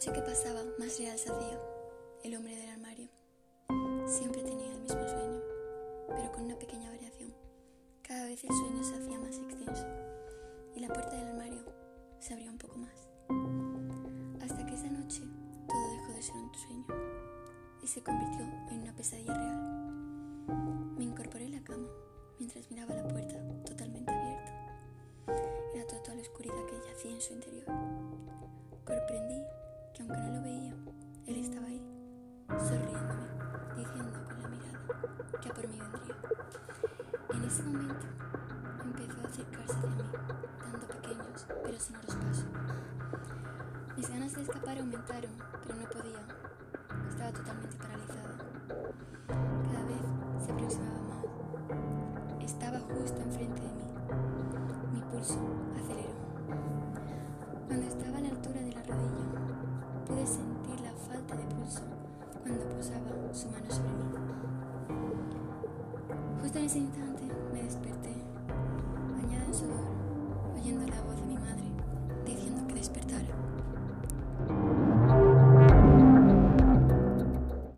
noche que pasaba, más real se hacía. El hombre del armario. Siempre tenía el mismo sueño, pero con una pequeña variación. Cada vez el sueño se hacía más extenso y la puerta del armario se abría un poco más. Hasta que esa noche todo dejó de ser un sueño y se convirtió en una pesadilla real. Me incorporé en la cama mientras miraba la puerta totalmente abierta. Era toda la oscuridad que yacía en su interior. Aunque no lo veía, él estaba ahí, sonriéndome, diciendo con la mirada que a por mí vendría. En ese momento empezó a acercarse hacia mí, dando pequeños pero sonoros pasos. Mis ganas de escapar aumentaron, pero no podía. Estaba totalmente paralizada. Posaba su mano sobre mí. Justo en ese instante